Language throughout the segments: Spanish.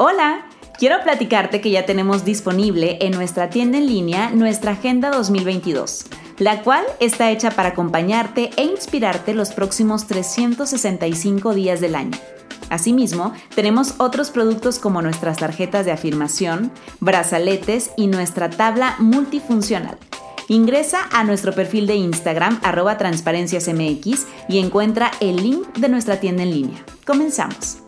Hola, quiero platicarte que ya tenemos disponible en nuestra tienda en línea nuestra Agenda 2022, la cual está hecha para acompañarte e inspirarte los próximos 365 días del año. Asimismo, tenemos otros productos como nuestras tarjetas de afirmación, brazaletes y nuestra tabla multifuncional. Ingresa a nuestro perfil de Instagram arroba transparenciasmx y encuentra el link de nuestra tienda en línea. Comenzamos.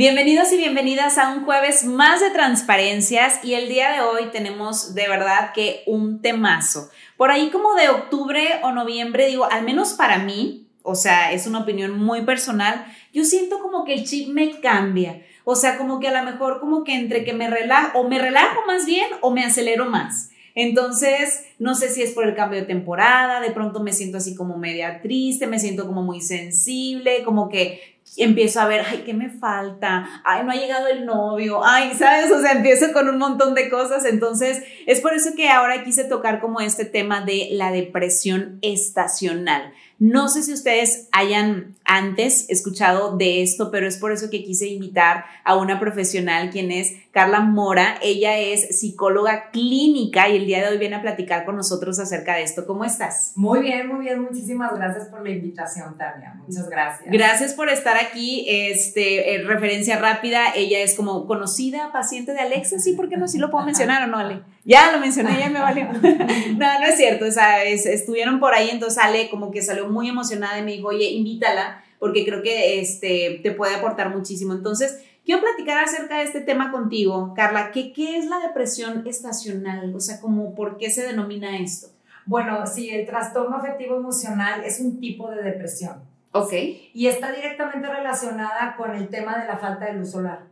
Bienvenidos y bienvenidas a un jueves más de transparencias y el día de hoy tenemos de verdad que un temazo. Por ahí como de octubre o noviembre, digo, al menos para mí, o sea, es una opinión muy personal, yo siento como que el chip me cambia. O sea, como que a lo mejor como que entre que me relajo, o me relajo más bien o me acelero más. Entonces, no sé si es por el cambio de temporada, de pronto me siento así como media triste, me siento como muy sensible, como que empiezo a ver, ay, ¿qué me falta? Ay, no ha llegado el novio, ay, ¿sabes? O sea, empiezo con un montón de cosas. Entonces, es por eso que ahora quise tocar como este tema de la depresión estacional. No sé si ustedes hayan antes escuchado de esto, pero es por eso que quise invitar a una profesional, quien es Carla Mora. Ella es psicóloga clínica y el día de hoy viene a platicar con nosotros acerca de esto. ¿Cómo estás? Muy bien, muy bien. Muchísimas gracias por la invitación, Tania. Muchas gracias. Gracias por estar aquí. Este, eh, referencia rápida, ella es como conocida paciente de Alexa, sí, ¿por qué no? Sí lo puedo mencionar o no, Ale. Ya lo mencioné, ya me valió. no, no es cierto, o sea, estuvieron por ahí, entonces Ale como que salió muy emocionada y me dijo, oye, invítala, porque creo que este, te puede aportar muchísimo. Entonces, quiero platicar acerca de este tema contigo, Carla. ¿Qué, qué es la depresión estacional? O sea, como, ¿por qué se denomina esto? Bueno, sí, el trastorno afectivo emocional es un tipo de depresión. Ok. Y está directamente relacionada con el tema de la falta de luz solar.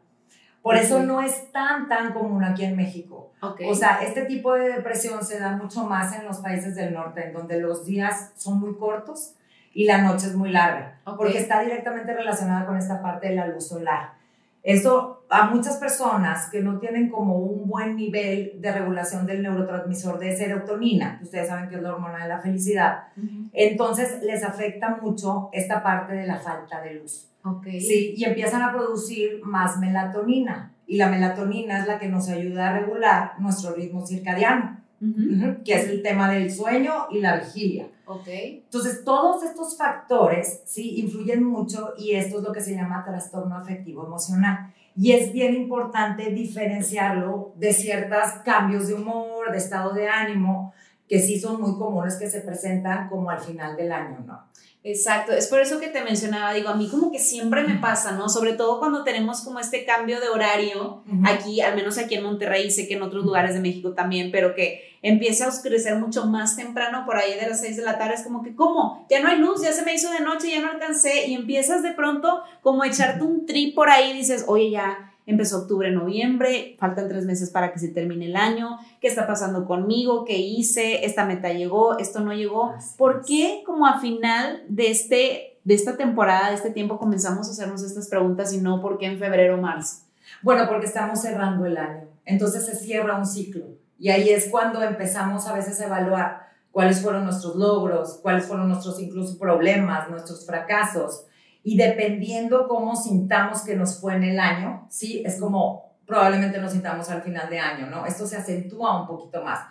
Por eso no es tan, tan común aquí en México. O sea, este tipo de depresión se da mucho más en los países del norte, en donde los días son muy cortos y la noche es muy larga, porque está directamente relacionada con esta parte de la luz solar. Eso a muchas personas que no tienen como un buen nivel de regulación del neurotransmisor de serotonina, ustedes saben que es la hormona de la felicidad, entonces les afecta mucho esta parte de la falta de luz. Okay. Sí, y empiezan a producir más melatonina. Y la melatonina es la que nos ayuda a regular nuestro ritmo circadiano, que es el tema del sueño y la vigilia. Okay. Entonces, todos estos factores, sí, influyen mucho y esto es lo que se llama trastorno afectivo emocional. Y es bien importante diferenciarlo de ciertos cambios de humor, de estado de ánimo, que sí son muy comunes que se presentan como al final del año, ¿no? Exacto, es por eso que te mencionaba, digo, a mí como que siempre me pasa, ¿no? Sobre todo cuando tenemos como este cambio de horario, aquí, al menos aquí en Monterrey, sé que en otros lugares de México también, pero que empiece a oscurecer mucho más temprano, por ahí de las 6 de la tarde, es como que, ¿cómo? Ya no hay luz, ya se me hizo de noche, ya no alcancé, y empiezas de pronto como a echarte un trip por ahí, dices, oye, ya, empezó octubre, noviembre, faltan tres meses para que se termine el año, ¿qué está pasando conmigo? ¿Qué hice? ¿Esta meta llegó? ¿Esto no llegó? ¿Por qué como a final de, este, de esta temporada, de este tiempo, comenzamos a hacernos estas preguntas y no por qué en febrero o marzo? Bueno, porque estamos cerrando el año, entonces se cierra un ciclo y ahí es cuando empezamos a veces a evaluar cuáles fueron nuestros logros, cuáles fueron nuestros incluso problemas, nuestros fracasos y dependiendo cómo sintamos que nos fue en el año, sí, es como probablemente nos sintamos al final de año, ¿no? Esto se acentúa un poquito más.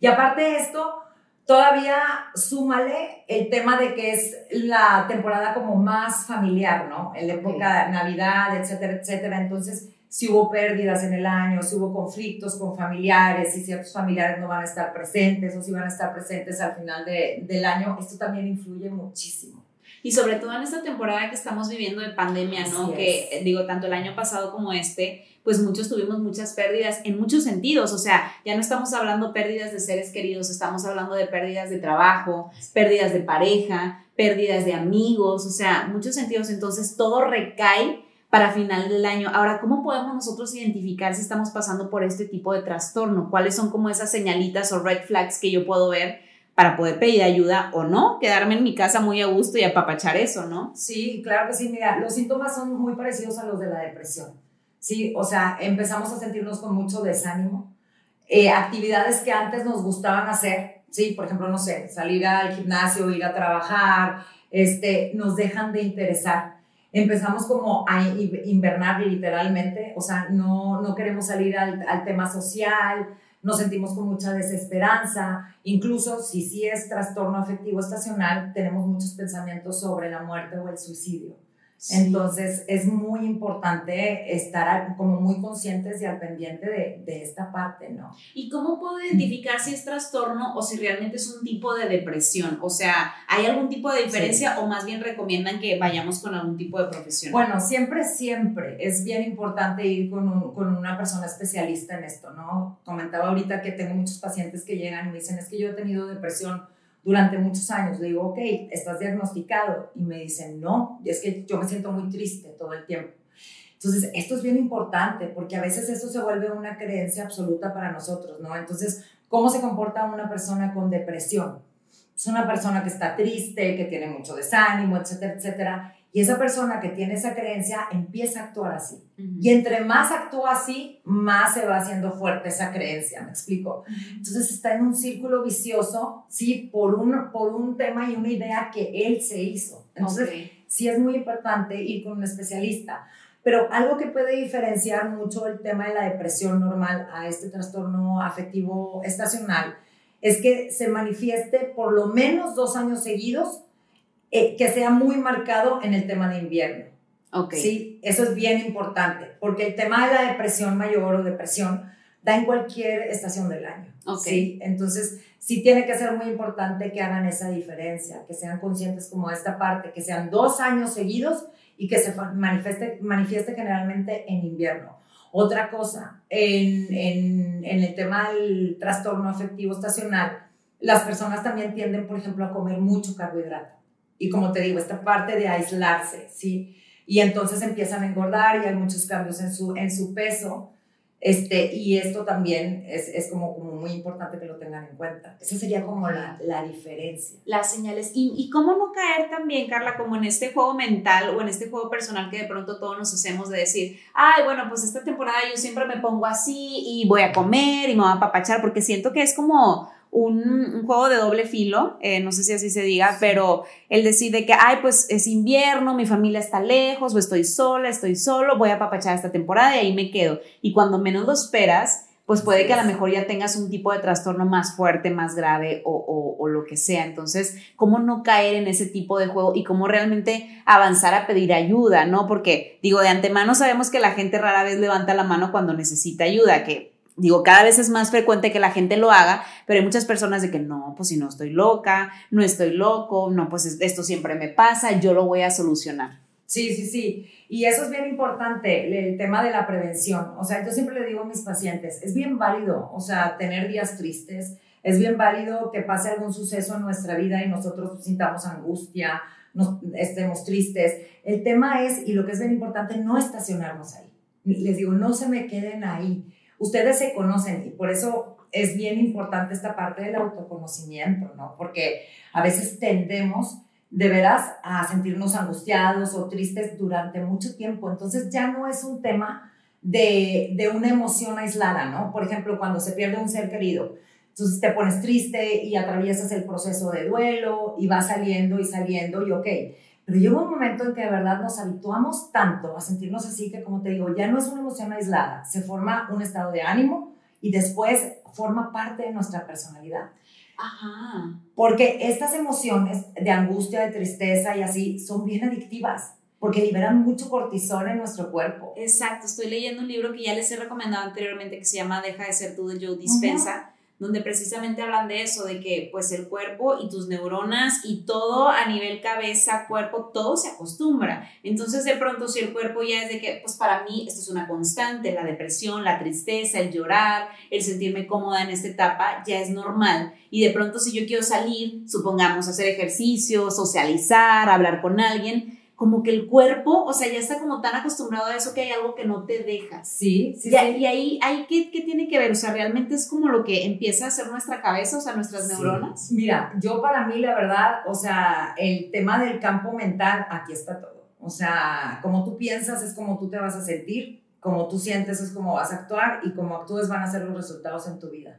Y aparte de esto, todavía súmale el tema de que es la temporada como más familiar, ¿no? En la época de Navidad, etcétera, etcétera. Entonces, si hubo pérdidas en el año, si hubo conflictos con familiares, si ciertos familiares no van a estar presentes o si van a estar presentes al final de, del año, esto también influye muchísimo y sobre todo en esta temporada que estamos viviendo de pandemia, ¿no? que digo, tanto el año pasado como este, pues muchos tuvimos muchas pérdidas en muchos sentidos, o sea, ya no estamos hablando pérdidas de seres queridos, estamos hablando de pérdidas de trabajo, pérdidas de pareja, pérdidas de amigos, o sea, muchos sentidos, entonces todo recae para final del año. Ahora, ¿cómo podemos nosotros identificar si estamos pasando por este tipo de trastorno? ¿Cuáles son como esas señalitas o red flags que yo puedo ver para poder pedir ayuda o no, quedarme en mi casa muy a gusto y apapachar eso, ¿no? Sí, claro que sí. Mira, los síntomas son muy parecidos a los de la depresión. Sí, o sea, empezamos a sentirnos con mucho desánimo. Eh, actividades que antes nos gustaban hacer, sí, por ejemplo, no sé, salir al gimnasio, ir a trabajar, este, nos dejan de interesar. Empezamos como a invernar literalmente, o sea, no, no queremos salir al, al tema social, nos sentimos con mucha desesperanza, incluso si sí es trastorno afectivo estacional, tenemos muchos pensamientos sobre la muerte o el suicidio. Entonces es muy importante estar como muy conscientes y al pendiente de, de, esta parte, ¿no? ¿Y cómo puedo identificar si es trastorno o si realmente es un tipo de depresión? O sea, ¿hay algún tipo de diferencia o más bien recomiendan que vayamos con algún tipo de profesión? Bueno, siempre, siempre es bien importante ir con, un, con una persona especialista en esto, ¿no? Comentaba ahorita que tengo muchos pacientes que llegan y me dicen, es que yo he tenido depresión durante muchos años. Le digo, ok, ¿estás diagnosticado? Y me dicen, no, es que yo me siento muy triste todo el tiempo. Entonces, esto es bien importante porque a veces eso se vuelve una creencia absoluta para nosotros, ¿no? Entonces, ¿cómo se comporta una persona con depresión? Es una persona que está triste, que tiene mucho desánimo, etcétera, etcétera. Y esa persona que tiene esa creencia empieza a actuar así. Y entre más actúa así, más se va haciendo fuerte esa creencia, ¿me explico? Entonces está en un círculo vicioso, sí, por un, por un tema y una idea que él se hizo. Entonces, sí es muy importante ir con un especialista. Pero algo que puede diferenciar mucho el tema de la depresión normal a este trastorno afectivo estacional es que se manifieste por lo menos dos años seguidos eh, que sea muy marcado en el tema de invierno. Okay. Sí, eso es bien importante, porque el tema de la depresión mayor o depresión da en cualquier estación del año. Okay. ¿sí? Entonces, sí tiene que ser muy importante que hagan esa diferencia, que sean conscientes como esta parte, que sean dos años seguidos y que se manifieste, manifieste generalmente en invierno. Otra cosa, en, en, en el tema del trastorno afectivo estacional, las personas también tienden, por ejemplo, a comer mucho carbohidrato. Y como te digo, esta parte de aislarse, ¿sí? Y entonces empiezan a engordar y hay muchos cambios en su, en su peso. Este, y esto también es, es como, como, muy importante que lo tengan en cuenta. Esa sería como la, la diferencia. Las señales. Y, y, cómo no caer también, Carla, como en este juego mental o en este juego personal que de pronto todos nos hacemos de decir, ay, bueno, pues esta temporada yo siempre me pongo así y voy a comer y me voy a apapachar, porque siento que es como un, juego de doble filo, eh, no sé si así se diga, pero él decide que, ay, pues es invierno, mi familia está lejos, o estoy sola, estoy solo, voy a apapachar esta temporada y ahí me quedo. Y cuando menos lo esperas, pues puede que a lo mejor ya tengas un tipo de trastorno más fuerte, más grave o, o, o, lo que sea. Entonces, ¿cómo no caer en ese tipo de juego y cómo realmente avanzar a pedir ayuda, ¿no? Porque digo, de antemano sabemos que la gente rara vez levanta la mano cuando necesita ayuda, que Digo, cada vez es más frecuente que la gente lo haga, pero hay muchas personas de que no, pues si no estoy loca, no estoy loco, no, pues esto siempre me pasa, yo lo voy a solucionar. Sí, sí, sí. Y eso es bien importante, el tema de la prevención. O sea, yo siempre le digo a mis pacientes, es bien válido, o sea, tener días tristes, es bien válido que pase algún suceso en nuestra vida y nosotros sintamos angustia, nos, estemos tristes. El tema es, y lo que es bien importante, no estacionarnos ahí. Les digo, no se me queden ahí ustedes se conocen y por eso es bien importante esta parte del autoconocimiento, ¿no? Porque a veces tendemos de veras a sentirnos angustiados o tristes durante mucho tiempo. Entonces ya no es un tema de, de una emoción aislada, ¿no? Por ejemplo, cuando se pierde un ser querido. Entonces te pones triste y atraviesas el proceso de duelo y va saliendo y saliendo y ok, pero llega un momento en que de verdad nos habituamos tanto a sentirnos así que, como te digo, ya no es una emoción aislada, se forma un estado de ánimo y después forma parte de nuestra personalidad. Ajá. Porque estas emociones de angustia, de tristeza y así son bien adictivas porque liberan mucho cortisol en nuestro cuerpo. Exacto, estoy leyendo un libro que ya les he recomendado anteriormente que se llama Deja de ser tú de Joe Dispensa donde precisamente hablan de eso, de que pues el cuerpo y tus neuronas y todo a nivel cabeza, cuerpo, todo se acostumbra. Entonces de pronto si el cuerpo ya es de que pues para mí esto es una constante, la depresión, la tristeza, el llorar, el sentirme cómoda en esta etapa ya es normal. Y de pronto si yo quiero salir, supongamos hacer ejercicio, socializar, hablar con alguien, como que el cuerpo, o sea, ya está como tan acostumbrado a eso que hay algo que no te deja. Sí, sí, Y, sí. y ahí, ahí ¿qué, ¿qué tiene que ver? O sea, realmente es como lo que empieza a hacer nuestra cabeza, o sea, nuestras Sí. neuronas. Mira, yo para mí la verdad, o sea, el tema del campo mental, aquí está todo. O sea, como tú piensas es como tú te vas a sentir, como tú sientes es como vas a actuar y como actúes van a ser los resultados en tu vida.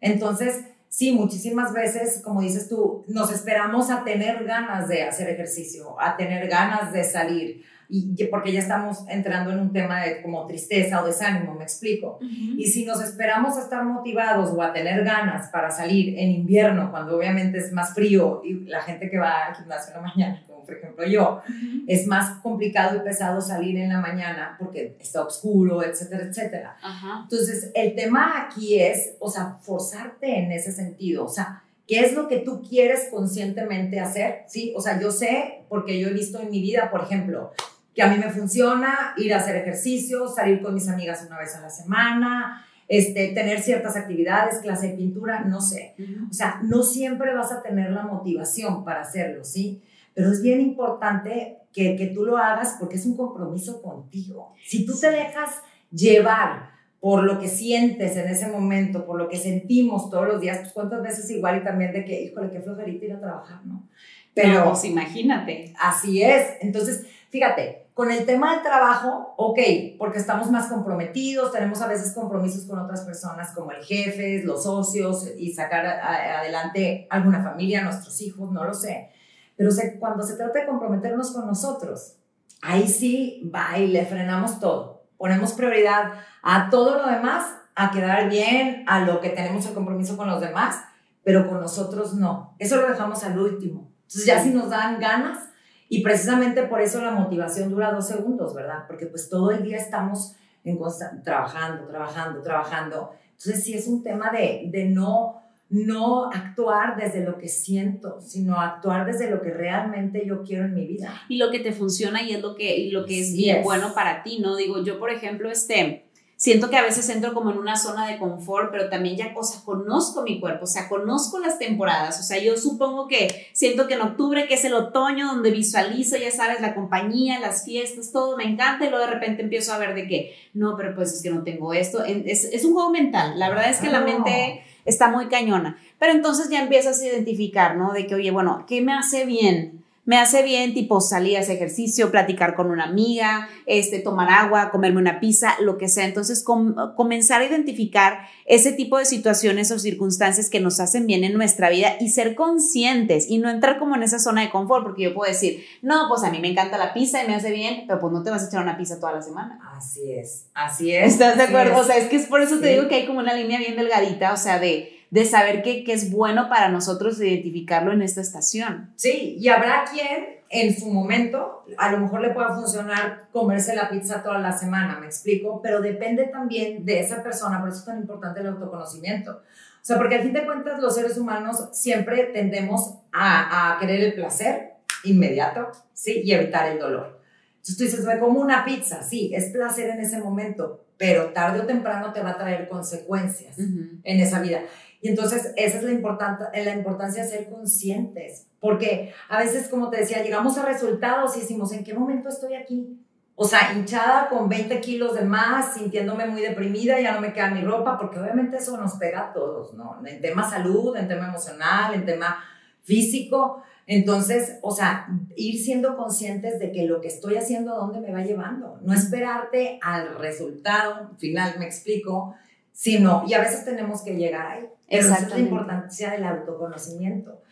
Entonces, sí, muchísimas veces, como dices tú, nos esperamos a tener ganas de hacer ejercicio, a tener ganas de salir, y porque ya estamos entrando en un tema de como tristeza o desánimo, me explico. Y si nos esperamos a estar motivados o a tener ganas para salir en invierno, cuando obviamente es más frío y la gente que va al gimnasio en la mañana, por ejemplo yo, Ujú. es más complicado y pesado salir en la mañana porque está oscuro, etcétera, etcétera. Ajá. Entonces, el tema aquí es, o sea, forzarte en ese sentido, o sea, ¿qué es lo que tú quieres conscientemente hacer? Sí, o sea, yo sé, porque yo he visto en mi vida, por ejemplo, que a mí me funciona ir a hacer ejercicio, salir con mis amigas una vez a la semana, este, tener ciertas actividades, clase de pintura, no sé. Ujú. O sea, no siempre vas a tener la motivación para hacerlo, ¿sí? Pero es bien importante que, que tú lo hagas porque es un compromiso contigo. Si tú te dejas llevar por lo que sientes en ese momento, por lo que sentimos todos los días, pues cuántas veces igual y también de que, híjole, qué flojerita ir a trabajar, ¿no? Pero No, pues imagínate. Así es. Entonces, fíjate, con el tema del trabajo, ok, porque estamos más comprometidos, tenemos a veces compromisos con otras personas como el jefe, los socios y sacar a- adelante alguna familia, nuestros hijos, no lo sé. Pero se- cuando se trata de comprometernos con nosotros, ahí sí va y le frenamos todo. Ponemos prioridad a todo lo demás, a quedar bien, a lo que tenemos el compromiso con los demás, pero con nosotros no. Eso lo dejamos al último. Entonces ya si nos dan ganas, y precisamente por eso la motivación dura dos segundos, ¿verdad? Porque pues todo el día estamos en trabajando, trabajando, trabajando. Entonces sí es un tema de, de no, no actuar desde lo que siento, sino actuar desde lo que realmente yo quiero en mi vida. y lo que te funciona y es lo que, y lo que es Sí bien es. bueno para ti, ¿no? Digo, yo, por ejemplo, este, siento que a veces entro como en una zona de confort, pero también ya, o sea, conozco mi cuerpo, o sea, conozco las temporadas, o sea, yo supongo que siento que en octubre, que es el otoño, donde visualizo, ya sabes, la compañía, las fiestas, todo, me encanta, y luego de repente empiezo a ver de que, no, pero pues es que no tengo esto, es, es un juego mental, la verdad es que la mente está muy cañona, pero entonces ya empiezas a identificar, ¿no? De que, oye, bueno, ¿qué me hace bien? Me hace bien, tipo, salir a hacer ejercicio, platicar con una amiga, este, tomar agua, comerme una pizza, lo que sea. Entonces, com- comenzar a identificar ese tipo de situaciones o circunstancias que nos hacen bien en nuestra vida y ser conscientes y no entrar como en esa zona de confort, porque yo puedo decir, no, pues a mí me encanta la pizza y me hace bien, pero pues no te vas a echar una pizza toda la semana. Así es, así es. ¿Estás de acuerdo? es. O sea, es que es por eso te digo que hay como una línea bien delgadita, o sea, de, de saber qué es bueno para nosotros identificarlo en esta estación. Sí, y habrá quien en su momento, a lo mejor le pueda funcionar comerse la pizza toda la semana, me explico, pero depende también de esa persona, por eso es tan importante el autoconocimiento. O sea, porque al fin de cuentas los seres humanos siempre tendemos a, a querer el placer inmediato, ¿sí? Y evitar el dolor. Entonces tú dices, me como una pizza, sí, es placer en ese momento, pero tarde o temprano te va a traer consecuencias en esa vida. Y entonces esa es la, importan- la importancia de ser conscientes, porque a veces, como te decía, llegamos a resultados y decimos, ¿en qué momento estoy aquí? O sea, hinchada con 20 kilos de más, sintiéndome muy deprimida, ya no me queda mi ropa, porque obviamente eso nos pega a todos, ¿no? En tema salud, en tema emocional, en tema físico. Entonces, o sea, ir siendo conscientes de que lo que estoy haciendo, ¿a dónde me va llevando? No esperarte al resultado final, me explico, sino, y a veces tenemos que llegar ahí. Pero esa es la importancia del autoconocimiento.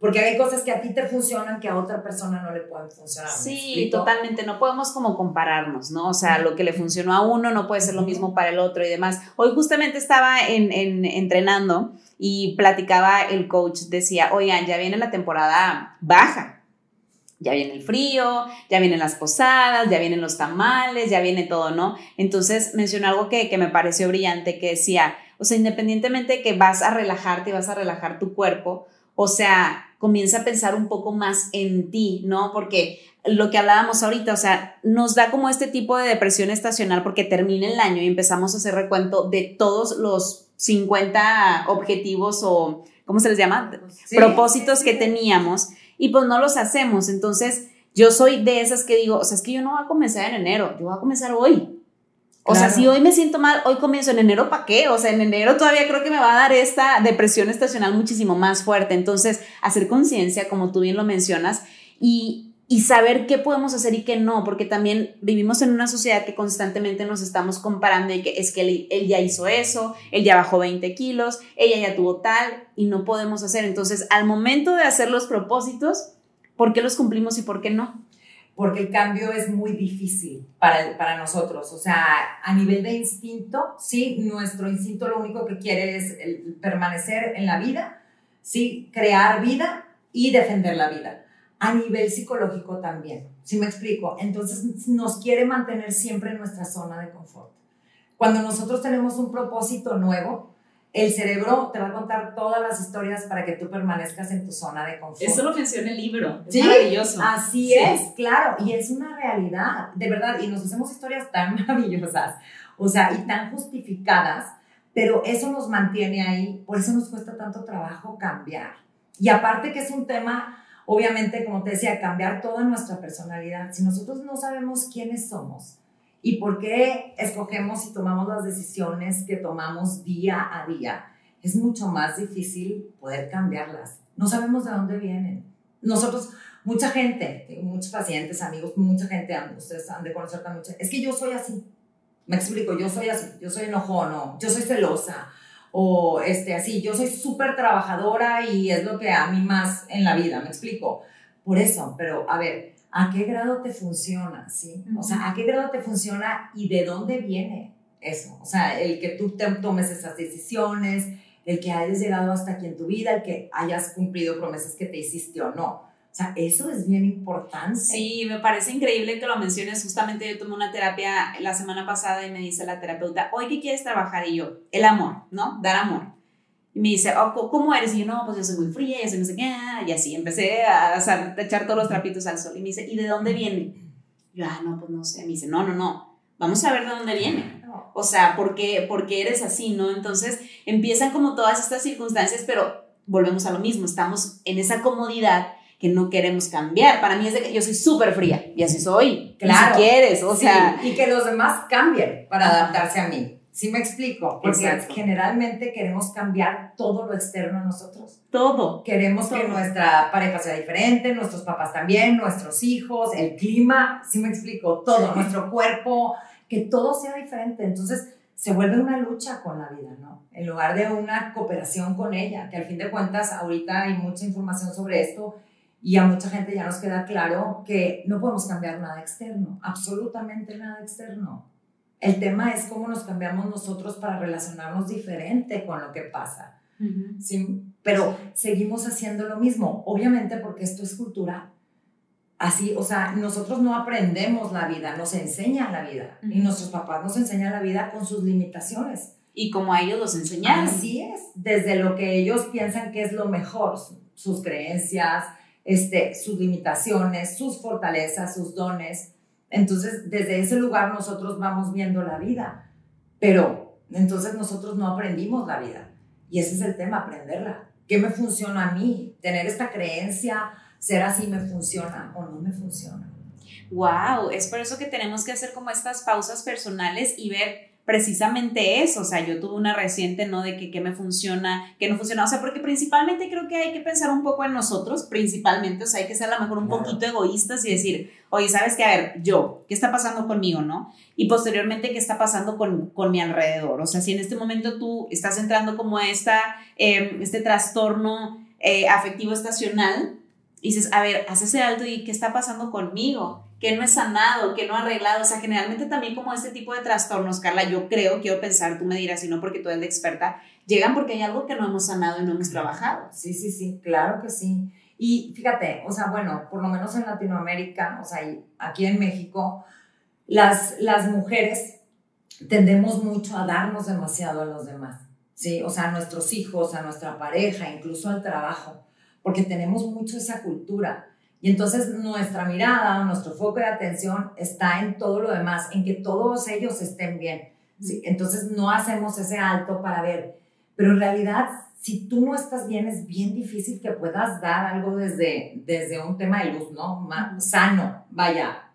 Porque hay cosas que a ti te funcionan que a otra persona no le pueden funcionar. ¿me Sí, totalmente. No podemos como compararnos, ¿no? O sea, lo que le funcionó a uno no puede ser lo mismo para el otro y demás. Hoy justamente estaba en, en- entrenando y platicaba el coach, decía, oigan, ya viene la temporada baja. Ya viene el frío, ya vienen las posadas, ya vienen los tamales, ya viene todo, ¿no? Entonces mencionó algo que, que me pareció brillante, que decía, o sea, independientemente de que vas a relajarte y vas a relajar tu cuerpo, o sea, comienza a pensar un poco más en ti, ¿no? Porque lo que hablábamos ahorita, o sea, nos da como este tipo de depresión estacional porque termina el año y empezamos a hacer recuento de todos los 50 objetivos o, ¿cómo se les llama? Sí, propósitos sí, sí. que teníamos y pues no los hacemos. Entonces Yo soy de esas que digo, o sea, es que yo no voy a comenzar en enero, yo voy a comenzar hoy. O sea, si hoy me siento mal, hoy comienzo en enero, ¿para qué? O sea, en enero todavía creo que me va a dar esta depresión estacional muchísimo más fuerte. Entonces, hacer conciencia, como tú bien lo mencionas, y, y saber qué podemos hacer y qué no, porque también vivimos en una sociedad que constantemente nos estamos comparando y que es que él, él, ya hizo eso, él ya bajó 20 kilos, ella ya tuvo tal y no podemos hacer. Entonces, al momento de hacer los propósitos, ¿por qué los cumplimos y por qué no? Porque el cambio es muy difícil para, para nosotros. O sea, a nivel de instinto, sí, nuestro instinto lo único que quiere es permanecer en la vida, sí, crear vida y defender la vida. A nivel psicológico también, ¿sí me explico? Entonces nos quiere mantener siempre en nuestra zona de confort. Cuando nosotros tenemos un propósito nuevo, el cerebro te va a contar todas las historias para que tú permanezcas en tu zona de confort. Eso lo menciona el libro. Es maravilloso. Así es, claro. Y es una realidad, de verdad. Y nos hacemos historias tan maravillosas, o sea, y tan justificadas, pero eso nos mantiene ahí. Por eso nos cuesta tanto trabajo cambiar. Y aparte que es un tema, obviamente, como te decía, cambiar toda nuestra personalidad. Si nosotros no sabemos quiénes somos, y por qué escogemos y tomamos las decisiones que tomamos día a día. Es mucho más difícil poder cambiarlas. No sabemos de dónde vienen. Nosotros, mucha gente, muchos pacientes, amigos, mucha gente, ustedes han de conocer también, es que yo soy así. Me explico, yo soy así, yo soy enojona, yo soy celosa, o este, así, yo soy súper trabajadora y es lo que a mí más en la vida, me explico. Por eso, pero a ver, a qué grado te funciona, ¿sí? O sea, a qué grado te funciona y de dónde viene eso. O sea, el que tú te tomes esas decisiones, el que hayas llegado hasta aquí en tu vida, el que hayas cumplido promesas que te hiciste o no. O sea, eso es bien importante. Sí, me parece increíble que lo menciones. Justamente yo tomé una terapia la semana pasada y me dice la terapeuta, hoy qué quieres trabajar y yo, el amor, ¿no? Dar amor. Y me dice, oh, ¿cómo eres? Y yo, no, pues yo soy muy fría, yo soy no sé qué. Y así empecé a, a, echar todos los trapitos al sol. Y me dice, ¿y de dónde viene? yo, ah, no, pues no sé. Me dice, no, no, no. Vamos a ver de dónde viene. O sea, ¿por qué, ¿por qué eres así, no? Entonces empiezan como todas estas circunstancias, pero volvemos a lo mismo. Estamos en esa comodidad que no queremos cambiar. Para mí es de que yo soy súper fría y así soy. Claro. Si quieres, o sea. Y que los demás cambien para adaptarse a mí. ¿Sí me explico? Porque generalmente queremos cambiar todo lo externo a nosotros. Todo. Queremos que nuestra pareja sea diferente, nuestros papás también, nuestros hijos, el clima, ¿sí me explico? Todo, nuestro cuerpo, que todo sea diferente. Entonces se vuelve una lucha con la vida, ¿no? En lugar de una cooperación con ella, que al fin de cuentas ahorita hay mucha información sobre esto y a mucha gente ya nos queda claro que no podemos cambiar nada externo, absolutamente nada externo el tema es cómo nos cambiamos nosotros para relacionarnos diferente con lo que pasa. ¿sí? Pero seguimos haciendo lo mismo, obviamente porque esto es cultura. Así, o sea, nosotros no aprendemos la vida, nos enseñan la vida. Y nuestros papás nos enseñan la vida con sus limitaciones. Y como a ellos los enseñan. Así es, desde lo que ellos piensan que es lo mejor, sus creencias, este, sus limitaciones, sus fortalezas, sus dones. Entonces, desde ese lugar nosotros vamos viendo la vida, pero entonces nosotros no aprendimos la vida. Y ese es el tema, aprenderla. ¿Qué me funciona a mí? Tener esta creencia, ser así me funciona o no me funciona. Wow, es por eso que tenemos que hacer como estas pausas personales y ver precisamente eso, o sea, yo tuve una reciente, ¿no? De que qué me funciona, qué no funciona, o sea, porque principalmente creo que hay que pensar un poco en nosotros, principalmente, o sea, hay que ser a lo mejor un poquito egoístas y decir, oye, ¿sabes qué? A ver, yo, ¿qué está pasando conmigo, no? Y posteriormente, ¿qué está pasando con, con mi alrededor? O sea, si en este momento tú estás entrando como esta, em, este trastorno eh, afectivo estacional, y dices, a ver, haz ese alto y ¿qué está pasando conmigo? Que no es sanado, que no ha arreglado. O sea, generalmente también como este tipo de trastornos, Carla, yo creo, quiero pensar, tú me dirás, si no porque tú eres la experta, llegan porque hay algo que no hemos sanado y no hemos trabajado. Sí, sí, sí, claro que sí. Y fíjate, o sea, bueno, por lo menos en Latinoamérica, o sea, aquí en México, las, las mujeres tendemos mucho a darnos demasiado a los demás, ¿sí? O sea, a nuestros hijos, a nuestra pareja, incluso al trabajo, porque tenemos mucho esa cultura y entonces nuestra mirada, nuestro foco de atención está en todo lo demás, en que todos ellos estén bien. ¿sí? Entonces no hacemos ese alto para ver, pero en realidad, si tú no estás bien, es bien difícil que puedas dar algo desde, desde un tema de luz, ¿no? Más sano, vaya.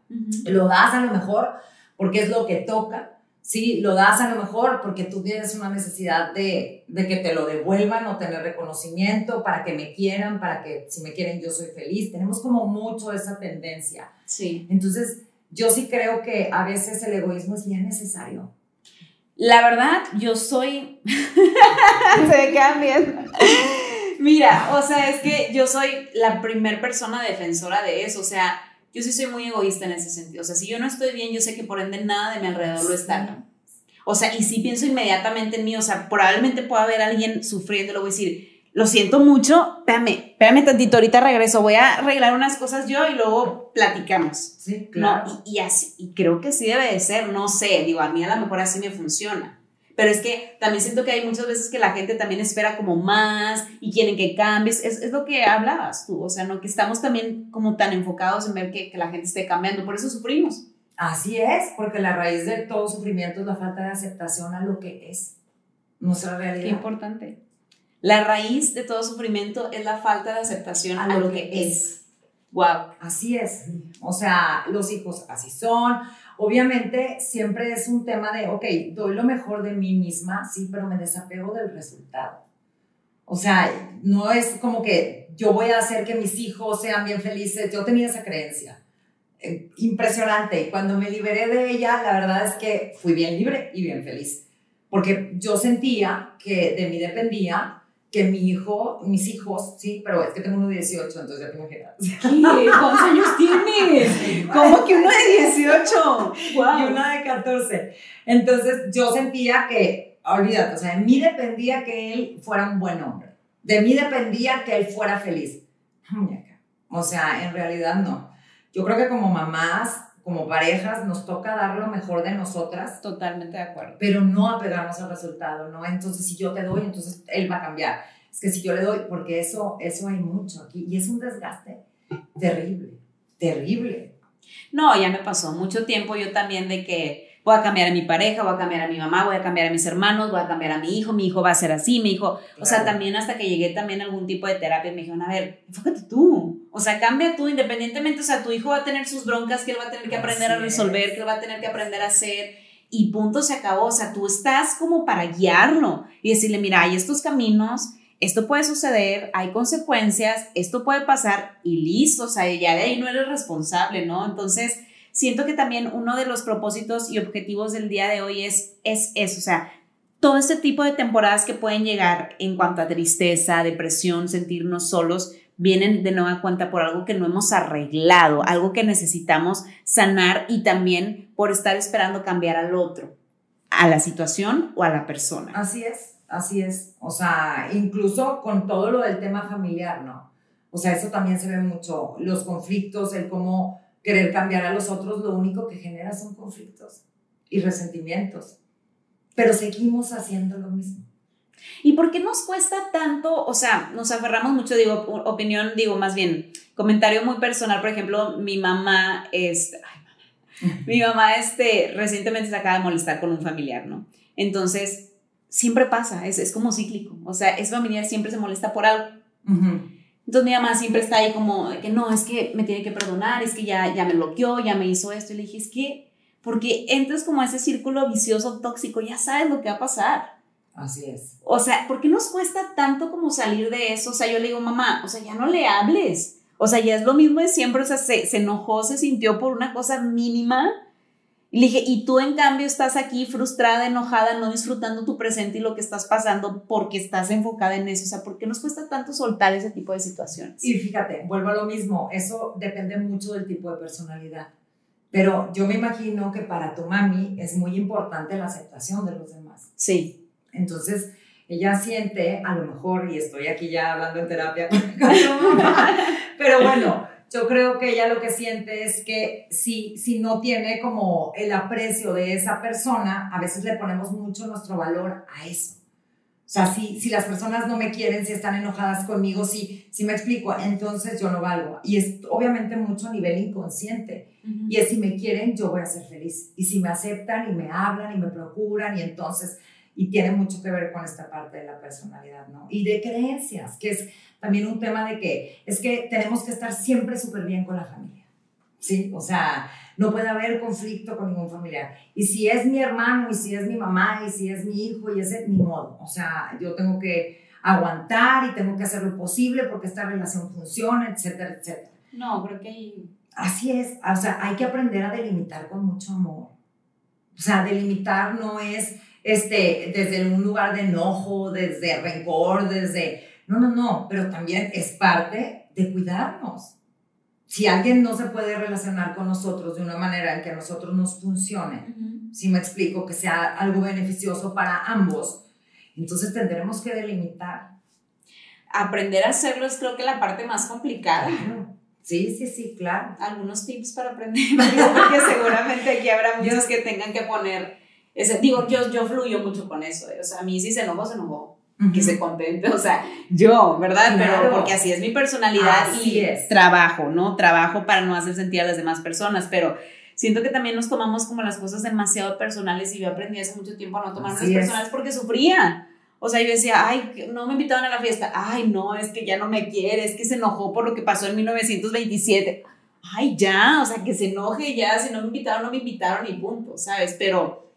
Lo das a lo mejor porque es lo que toca, ¿sí? Lo das a lo mejor porque tú tienes una necesidad de, de, que te lo devuelvan o tener reconocimiento, para que me quieran, para que si me quieren yo soy feliz. Tenemos como mucho esa tendencia. Sí. Entonces, yo sí creo que a veces el egoísmo es bien necesario. La verdad, yo soy... Se cambian. Mira, o sea, es que yo soy la primer persona defensora de eso, o sea, yo sí soy muy egoísta en ese sentido, o sea, si yo no estoy bien, yo sé que por ende nada de mi alrededor lo está. O sea, y si pienso inmediatamente en mí, o sea, probablemente pueda haber alguien sufriendo, lo voy a decir, lo siento mucho, espérame, espérame tantito, ahorita regreso, voy a arreglar unas cosas yo y luego platicamos. Sí, claro. y, así, y creo que sí debe de ser, no sé, digo, a mí a lo mejor así me funciona. Pero es que también siento que hay muchas veces que la gente también espera como más y quieren que cambies. Es, es lo que hablabas tú, o sea, ¿no? Que estamos también como tan enfocados en ver que, que la gente esté cambiando, por eso sufrimos. Así es, porque la raíz de todo sufrimiento es la falta de aceptación a lo que es nuestra realidad. Qué importante. La raíz de todo sufrimiento es la falta de aceptación a, lo, que, es. Wow. Así es. O sea, los hijos así son. Obviamente siempre es un tema de, ok, doy lo mejor de mí misma, sí, pero me desapego del resultado. O sea, no es como que yo voy a hacer que mis hijos sean bien felices. Yo tenía esa creencia. Eh, impresionante. Y cuando me liberé de ella, la verdad es que fui bien libre y bien feliz. Porque yo sentía que de mí dependía que mi hijo, mis hijos, sí, pero es que tengo uno de 18, entonces ya te imaginas. ¿Qué? ¿Cuántos años tienes? ¿Cómo que uno de 18? Wow. Y una de 14. Entonces yo sentía que, olvídate, o sea, de mí dependía que él fuera un buen hombre. De mí dependía que él fuera feliz. O sea, en realidad no. Yo creo que como mamás como parejas nos toca dar lo mejor de nosotras. Totalmente de acuerdo. Pero no apegarnos al resultado, ¿no? Entonces, si yo te doy, entonces él va a cambiar. Es que si yo le doy, porque eso, eso hay mucho aquí. Y es un desgaste terrible, terrible. No, ya me pasó mucho tiempo yo también de que voy a cambiar a mi pareja, voy a cambiar a mi mamá, voy a cambiar a mis hermanos, voy a cambiar a mi hijo, mi hijo va a ser así, mi hijo, o sea, también hasta que llegué también a algún tipo de terapia me dijeron, a ver, enfócate tú, o sea, cambia tú independientemente, o sea, tu hijo va a tener sus broncas que él va a tener que aprender a resolver, que él va a tener que aprender a hacer y punto se acabó, o sea, tú estás como para guiarlo y decirle, mira, hay estos caminos, esto puede suceder, hay consecuencias, esto puede pasar y listo, o sea, ya de ahí no eres responsable, ¿no? Entonces, siento que también uno de los propósitos y objetivos del día de hoy es, es eso, o sea, todo este tipo de temporadas que pueden llegar en cuanto a tristeza, depresión, sentirnos solos, vienen de nueva cuenta por algo que no hemos arreglado, algo que necesitamos sanar y también por estar esperando cambiar al otro, a la situación o a la persona. Así es, así es. O sea, incluso con todo lo del tema familiar, ¿no? O sea, eso también se ve mucho, los conflictos, el cómo querer cambiar a los otros lo único que genera son conflictos y resentimientos. Pero seguimos haciendo lo mismo. ¿Y por qué nos cuesta tanto? O sea, nos aferramos mucho, digo, opinión, digo, más bien, comentario muy personal, por ejemplo, mi mamá, este, mi mamá, este, recientemente se acaba de molestar con un familiar, ¿no? Entonces, siempre pasa, es, es como cíclico, o sea, ese familiar siempre se molesta por algo. Entonces mi mamá siempre está ahí como que no, es que me tiene que perdonar, es que ya, ya me bloqueó, ya me hizo esto. Y le dije, es que, porque entras como a ese círculo vicioso, tóxico, ya sabes lo que va a pasar. Así es. O sea, ¿por qué nos cuesta tanto como salir de eso? O sea, yo le digo, mamá, o sea, ya no le hables. O sea, ya es lo mismo de siempre, o sea, se, se enojó, se sintió por una cosa mínima y le dije, y tú en cambio estás aquí frustrada, enojada, no disfrutando tu presente y lo que estás pasando porque estás enfocada en eso. O sea, ¿por qué nos cuesta tanto soltar ese tipo de situaciones? Y fíjate, vuelvo a lo mismo, eso depende mucho del tipo de personalidad. Pero yo me imagino que para tu mami es muy importante la aceptación de los demás. Sí. Entonces, ella siente, a lo mejor, y estoy aquí ya hablando en terapia pero bueno, yo creo que ella lo que siente es que si, si no tiene como el aprecio de esa persona, a veces le ponemos mucho nuestro valor a eso. O sea, si, si las personas no me quieren, si están enojadas conmigo, si, si me explico, entonces yo no valgo. Y es obviamente mucho a nivel inconsciente. Y es si me quieren, yo voy a ser feliz. Y si me aceptan y me hablan y me procuran y entonces... y tiene mucho que ver con esta parte de la personalidad, ¿no? Y de creencias, que es también un tema de que es que tenemos que estar siempre súper bien con la familia, ¿sí? O sea, no puede haber conflicto con ningún familiar. Y si es mi hermano, y si es mi mamá, y si es mi hijo, y ese, ni modo. O sea, yo tengo que aguantar y tengo que hacer lo posible porque esta relación funcione, etcétera, etcétera. No, creo que... Así es, o sea, hay que aprender a delimitar con mucho amor. O sea, delimitar no es este, desde un lugar de enojo, desde rencor, desde... No, no, no, pero también es parte de cuidarnos si alguien no se puede relacionar con nosotros de una manera en que a nosotros nos funcione, si me explico, que sea algo beneficioso para ambos, entonces tendremos que delimitar. Aprender a hacerlo es creo que la parte más complicada. Sí, sí, sí, claro. Algunos tips para aprender, porque seguramente aquí habrá muchos que tengan que poner ese, digo, yo, yo fluyo mucho con eso, eh, o sea, a mí si se enojó, se enojó que se contente, o sea, yo, ¿verdad? Pero porque así es mi personalidad y trabajo, ¿no? Trabajo para no hacer sentir a las demás personas, pero siento que también nos tomamos como las cosas demasiado personales y yo aprendí hace mucho tiempo a no tomarlas personales porque sufría. O sea, yo decía, ay, no me invitaban a la fiesta. Ay, no, es que ya no me quiere, es que se enojó por lo que pasó en 1927. Ay, ya, o sea, que se enoje ya, si no me invitaron, no me invitaron y punto, ¿sabes? Pero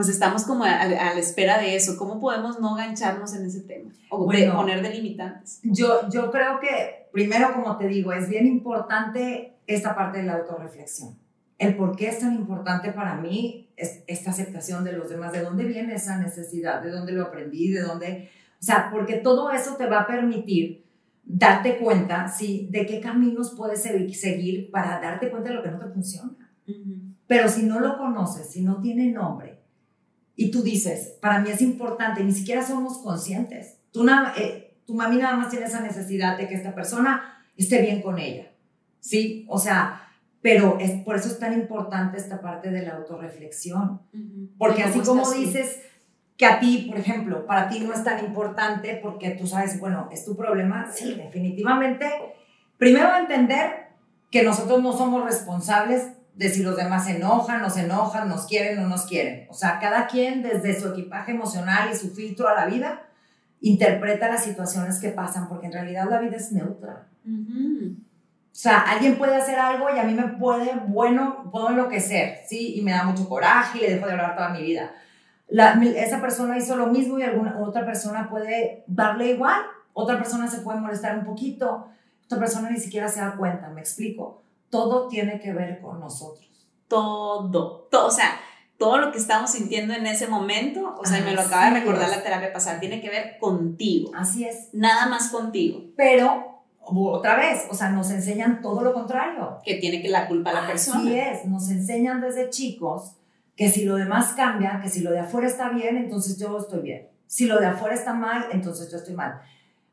pues estamos como a, la espera de eso. ¿Cómo podemos no gancharnos en ese tema? O poner delimitantes. Yo, yo creo que, primero, como te digo, es bien importante esta parte de la autorreflexión. El por qué es tan importante para mí es esta aceptación de los demás, de dónde viene esa necesidad, de dónde lo aprendí, de dónde... O sea, porque todo eso te va a permitir darte cuenta, sí, de qué caminos puedes seguir para darte cuenta de lo que no te funciona. Pero si no lo conoces, si no tiene nombre, y tú dices, para mí es importante, ni siquiera somos conscientes. Tú eh, tu mami nada más tiene esa necesidad de que esta persona esté bien con ella, ¿sí? O sea, pero es, por eso es tan importante esta parte de la autorreflexión. Porque así como dices que a ti, por ejemplo, para ti no es tan importante porque tú sabes, bueno, es tu problema, sí, definitivamente. Primero entender que nosotros no somos responsables de si los demás se enojan, no se enojan, nos quieren o no nos quieren. O sea, cada quien desde su equipaje emocional y su filtro a la vida interpreta las situaciones que pasan, porque en realidad la vida es neutra. O sea, alguien puede hacer algo y a mí me puede, bueno, puedo enloquecer, ¿sí? Y me da mucho coraje y le dejo de hablar toda mi vida. esa persona hizo lo mismo y alguna otra persona puede darle igual. Otra persona se puede molestar un poquito. Otra persona ni siquiera se da cuenta, me explico todo tiene que ver con nosotros. Todo, todo, o sea, todo lo que estamos sintiendo en ese momento, o sea, me lo acaba de recordar la terapia pasada, tiene que ver contigo. Así es. Nada más contigo. Pero, otra vez, o sea, nos enseñan todo lo contrario. Que tiene que la culpa a la persona. Así es, nos enseñan desde chicos que si lo demás cambia, que si lo de afuera está bien, entonces yo estoy bien. Si lo de afuera está mal, entonces yo estoy mal.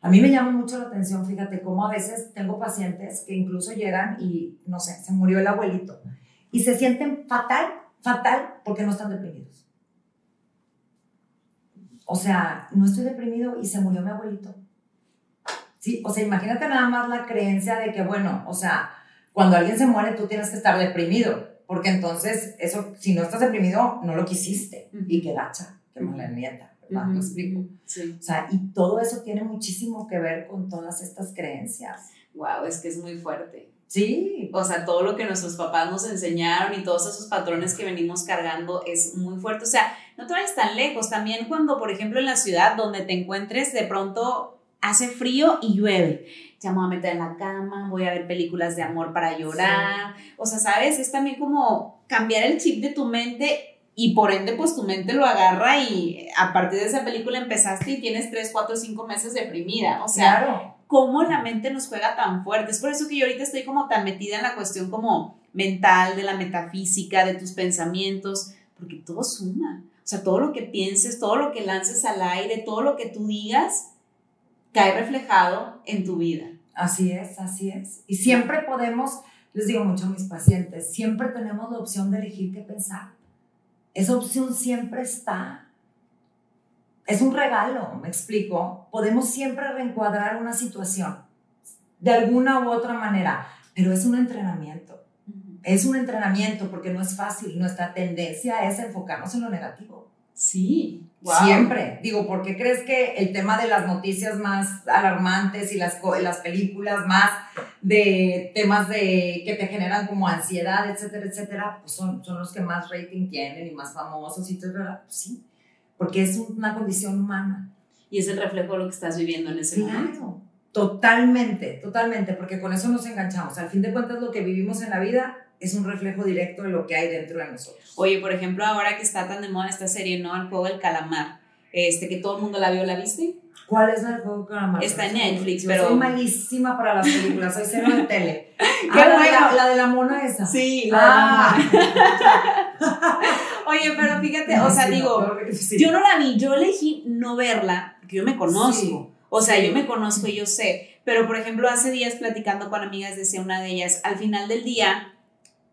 A mí me llama mucho la atención, fíjate, cómo a veces tengo pacientes que incluso llegan y, no sé, se murió el abuelito y se sienten fatal, fatal, porque no están deprimidos. O sea, no estoy deprimido y se murió mi abuelito. Sí, o sea, imagínate nada más la creencia de que, bueno, o sea, cuando alguien se muere tú tienes que estar deprimido, porque entonces eso, si no estás deprimido, no lo quisiste. Y qué gacha, qué mala nieta. ¿Me explico? Sí. O sea, y todo eso tiene muchísimo que ver con todas estas creencias. Wow, es que es muy fuerte. Sí. O sea, todo lo que nuestros papás nos enseñaron y todos esos patrones que venimos cargando es muy fuerte. O sea, no te vayas tan lejos. También cuando, por ejemplo, en la ciudad donde te encuentres, de pronto hace frío y llueve. Ya me voy a meter en la cama, voy a ver películas de amor para llorar. O sea, ¿sabes? Es también como cambiar el chip de tu mente y por ende pues tu mente lo agarra y a partir de esa película empezaste y tienes 3, 4, 5 meses deprimida. O sea, claro. ¿cómo la mente nos juega tan fuerte? Es por eso que yo ahorita estoy como tan metida en la cuestión como mental, de la metafísica, de tus pensamientos, porque todo suma. O sea, todo lo que pienses, todo lo que lances al aire, todo lo que tú digas, cae reflejado en tu vida. Así es, así es. Y siempre podemos, les digo mucho a mis pacientes, siempre tenemos la opción de elegir qué pensar esa opción siempre está. Es un regalo, me explico. Podemos siempre reencuadrar una situación de alguna u otra manera, pero es un entrenamiento. Es un entrenamiento porque no es fácil. Nuestra tendencia es enfocarnos en lo negativo. Sí. Siempre. Digo, ¿por qué crees que el tema de las noticias más alarmantes y las, las películas más de temas de que te generan como ansiedad, etcétera, etcétera, pues son, son los que más rating tienen y más famosos y todo, ¿verdad? Pues sí, porque es una condición humana. Y es el reflejo de lo que estás viviendo en ese claro, momento. Totalmente, totalmente, porque con eso nos enganchamos. Al fin de cuentas, lo que vivimos en la vida es un reflejo directo de lo que hay dentro de nosotros. Oye, por ejemplo, ahora que está tan de moda esta serie, ¿no? El juego del calamar, este, que todo el mundo la vio, ¿la viste? ¿Cuál es el juego calamar? Está en Netflix, Yo pero... soy malísima para las películas, soy cero de tele. ¡Qué Ah, la, de bueno! la, la de la mona esa. Sí, la Ah. Oye, pero fíjate, o sea, Sí, digo, no, sí. yo no la vi, yo elegí no verla, porque yo me conozco. Sí, O sea, yo me conozco y yo sé. Pero, por ejemplo, hace días platicando con amigas, decía una de ellas, al final del día,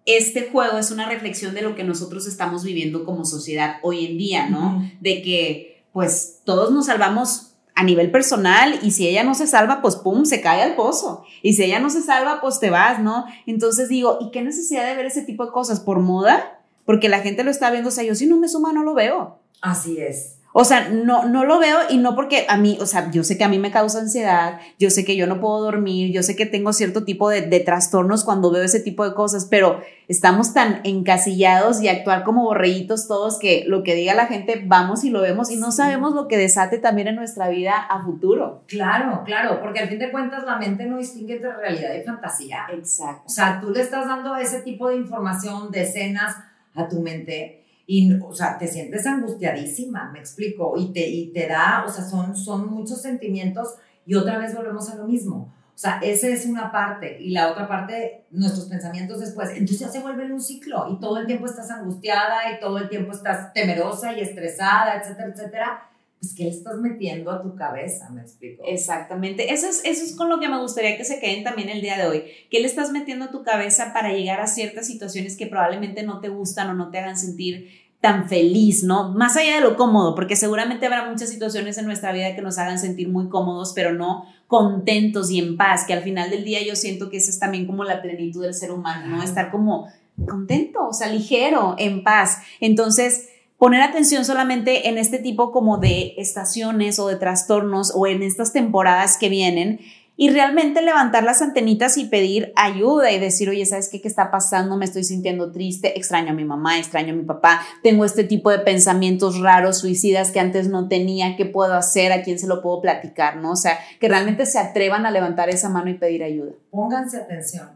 este juego es una reflexión de lo que nosotros estamos viviendo como sociedad hoy en día, ¿no? De que, pues, todos nos salvamos a nivel personal y si ella no se salva, pues, pum, se cae al pozo. Y si ella no se salva, pues te vas, ¿no? Entonces digo, ¿y qué necesidad de ver ese tipo de cosas? ¿Por moda? Porque la gente lo está viendo, o sea, yo si no me suma no lo veo. Así es. O sea, no, no lo veo y no porque a mí, o sea, yo sé que a mí me causa ansiedad, yo sé que yo no puedo dormir, yo sé que tengo cierto tipo de, de trastornos cuando veo ese tipo de cosas, pero estamos tan encasillados y actuar como borreguitos todos que lo que diga la gente vamos y lo vemos y no sabemos lo que desate también en nuestra vida a futuro. Claro, claro, porque al fin de cuentas la mente no distingue entre realidad y fantasía. Exacto. O sea, tú le estás dando ese tipo de información, de escenas a tu mente y, o sea, te sientes angustiadísima, me explico, y te, y te da, o sea, son, son muchos sentimientos y otra vez volvemos a lo mismo. O sea, esa es una parte y la otra parte, nuestros pensamientos después. Entonces ya se vuelve un ciclo y todo el tiempo estás angustiada y todo el tiempo estás temerosa y estresada, etcétera, etcétera. Pues, ¿qué le estás metiendo a tu cabeza? Me explico. Exactamente. Eso es, eso es con lo que me gustaría que se queden también el día de hoy. ¿Qué le estás metiendo a tu cabeza para llegar a ciertas situaciones que probablemente no te gustan o no te hagan sentir tan feliz, ¿no? Más allá de lo cómodo, porque seguramente habrá muchas situaciones en nuestra vida que nos hagan sentir muy cómodos, pero no contentos y en paz, que al final del día yo siento que esa es también como la plenitud del ser humano, ¿no? Estar como contento, o sea, ligero, en paz. Entonces, poner atención solamente en este tipo como de estaciones o de trastornos o en estas temporadas que vienen y realmente levantar las antenitas y pedir ayuda y decir, oye, ¿sabes qué, qué está pasando? Me estoy sintiendo triste, extraño a mi mamá, extraño a mi papá, tengo este tipo de pensamientos raros, suicidas que antes no tenía, ¿qué puedo hacer? ¿A quién se lo puedo platicar? ¿No? O sea, que realmente se atrevan a levantar esa mano y pedir ayuda. Pónganse atención,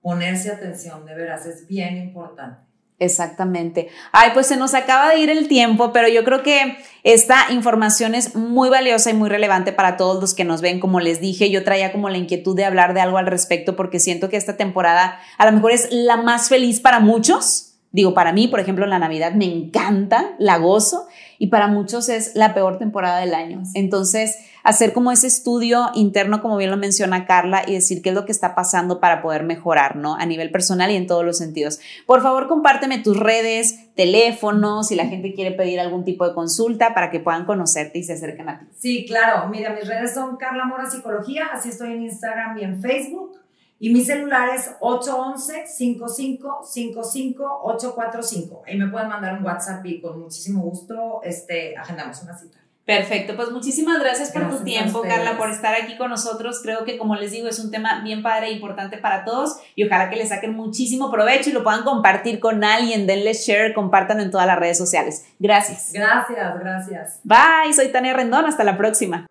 ponerse atención, de veras, es bien importante. Exactamente. Ay, pues se nos acaba de ir el tiempo, pero yo creo que esta información es muy valiosa y muy relevante para todos los que nos ven. Como les dije, yo traía como la inquietud de hablar de algo al respecto porque siento que esta temporada a lo mejor es la más feliz para muchos. Digo, para mí, por ejemplo, la Navidad me encanta, la gozo, y para muchos es la peor temporada del año. Entonces, hacer como ese estudio interno, como bien lo menciona Carla, y decir qué es lo que está pasando para poder mejorar, ¿no? A nivel personal y en todos los sentidos. Por favor, compárteme tus redes, teléfonos, si la gente quiere pedir algún tipo de consulta para que puedan conocerte y se acerquen a ti. Sí, claro, mira, mis redes son Carla Mora Psicología, así estoy en Instagram y en Facebook. Y mi celular es 811-5555-845. Ahí me pueden mandar un WhatsApp y con muchísimo gusto este, agendamos una cita. Perfecto, pues muchísimas gracias por Gracias tu tiempo. Carla, por estar aquí con nosotros. Creo que, como les digo, es un tema bien padre e importante para todos y ojalá que le saquen muchísimo provecho y lo puedan compartir con alguien. Denle share, compártanlo en todas las redes sociales. Gracias. Gracias, gracias. Bye, soy Tania Rendón. Hasta la próxima.